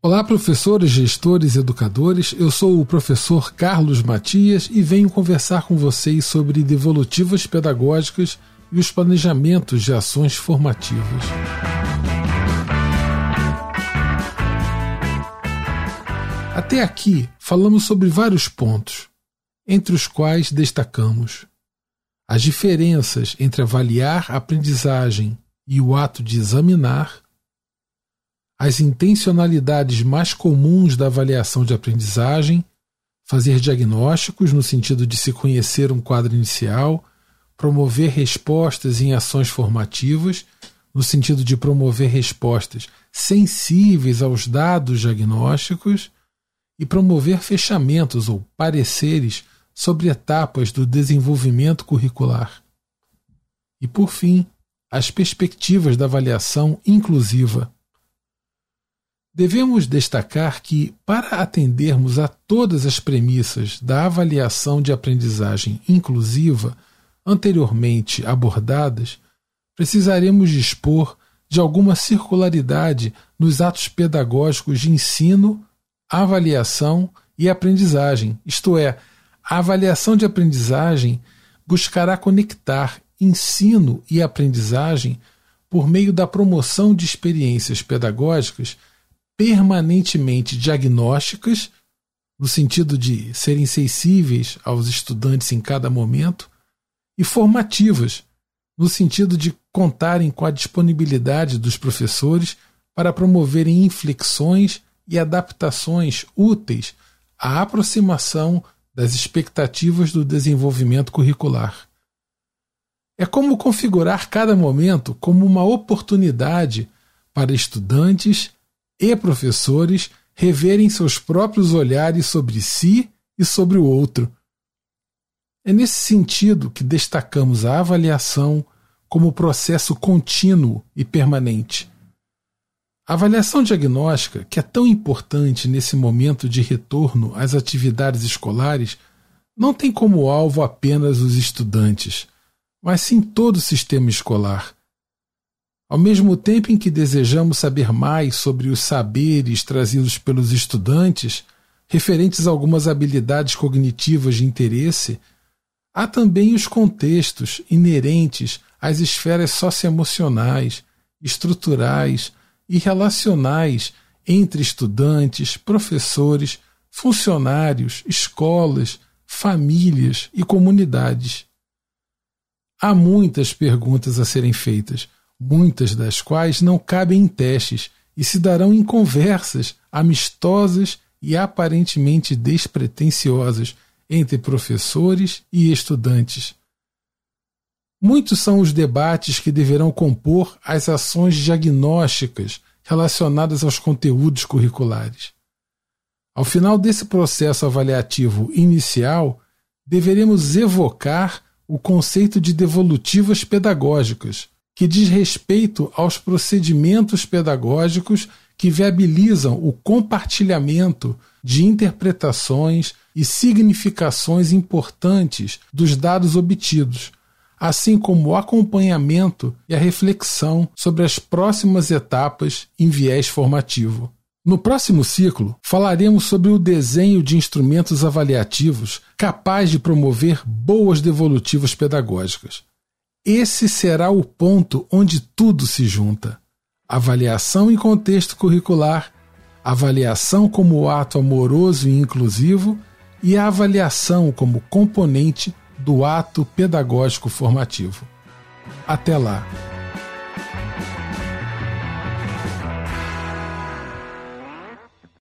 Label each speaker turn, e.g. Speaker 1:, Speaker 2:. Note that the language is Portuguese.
Speaker 1: Olá, professores, gestores, educadores. Eu sou o professor Carlos Matias e venho conversar com vocês sobre devolutivas pedagógicas e os planejamentos de ações formativas. Até aqui, falamos sobre vários pontos, entre os quais destacamos as diferenças entre avaliar a aprendizagem e o ato de examinar, as intencionalidades mais comuns da avaliação de aprendizagem, fazer diagnósticos no sentido de se conhecer um quadro inicial, promover respostas em ações formativas, no sentido de promover respostas sensíveis aos dados diagnósticos e promover fechamentos ou pareceres sobre etapas do desenvolvimento curricular. E, por fim, as perspectivas da avaliação inclusiva. Devemos destacar que, para atendermos a todas as premissas da avaliação de aprendizagem inclusiva anteriormente abordadas, precisaremos dispor de alguma circularidade nos atos pedagógicos de ensino, avaliação e aprendizagem, isto é, a avaliação de aprendizagem buscará conectar ensino e aprendizagem por meio da promoção de experiências pedagógicas permanentemente diagnósticas, no sentido de serem sensíveis aos estudantes em cada momento, e formativas, no sentido de contarem com a disponibilidade dos professores para promoverem inflexões e adaptações úteis à aproximação das expectativas do desenvolvimento curricular. É como configurar cada momento como uma oportunidade para estudantes e professores reverem seus próprios olhares sobre si e sobre o outro. É nesse sentido que destacamos a avaliação como processo contínuo e permanente a avaliação diagnóstica, que é tão importante nesse momento de retorno às atividades escolares, não tem como alvo apenas os estudantes, mas sim todo o sistema escolar. Ao mesmo tempo em que desejamos saber mais sobre os saberes trazidos pelos estudantes, referentes a algumas habilidades cognitivas de interesse, há também os contextos inerentes às esferas socioemocionais, estruturais, e relacionais entre estudantes, professores, funcionários, escolas, famílias e comunidades. Há muitas perguntas a serem feitas, muitas das quais não cabem em testes e se darão em conversas amistosas e aparentemente despretensiosas entre professores e estudantes. Muitos são os debates que deverão compor as ações diagnósticas relacionadas aos conteúdos curriculares. Ao final desse processo avaliativo inicial, deveremos evocar o conceito de devolutivas pedagógicas, que diz respeito aos procedimentos pedagógicos que viabilizam o compartilhamento de interpretações e significações importantes dos dados obtidos assim como o acompanhamento e a reflexão sobre as próximas etapas em viés formativo. No próximo ciclo, falaremos sobre o desenho de instrumentos avaliativos capaz de promover boas devolutivas pedagógicas. Esse será o ponto onde tudo se junta: avaliação em contexto curricular, avaliação como ato amoroso e inclusivo e a avaliação como componente do ato pedagógico formativo. Até lá!